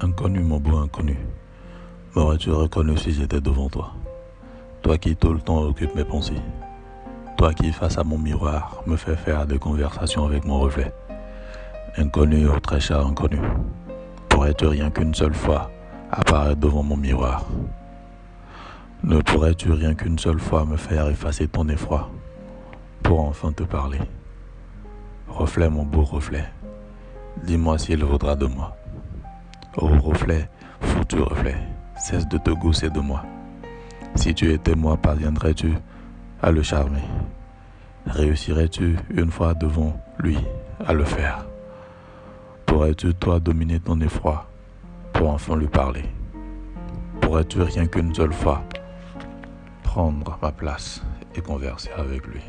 Inconnu, mon beau inconnu, m'aurais-tu reconnu si j'étais devant toi? Toi qui tout le temps occupe mes pensées. Toi qui, face à mon miroir, me fais faire des conversations avec mon reflet. Inconnu, oh très cher inconnu, pourrais-tu rien qu'une seule fois apparaître devant mon miroir? Ne pourrais-tu rien qu'une seule fois me faire effacer ton effroi pour enfin te parler? Reflet, mon beau reflet, dis-moi s'il vaudra de moi. Oh reflet, foutu reflet, cesse de te gousser de moi. Si tu étais moi, parviendrais-tu à le charmer? Réussirais-tu une fois devant lui à le faire? Pourrais-tu toi dominer ton effroi pour enfin lui parler? Pourrais-tu rien qu'une seule fois prendre ma place et converser avec lui?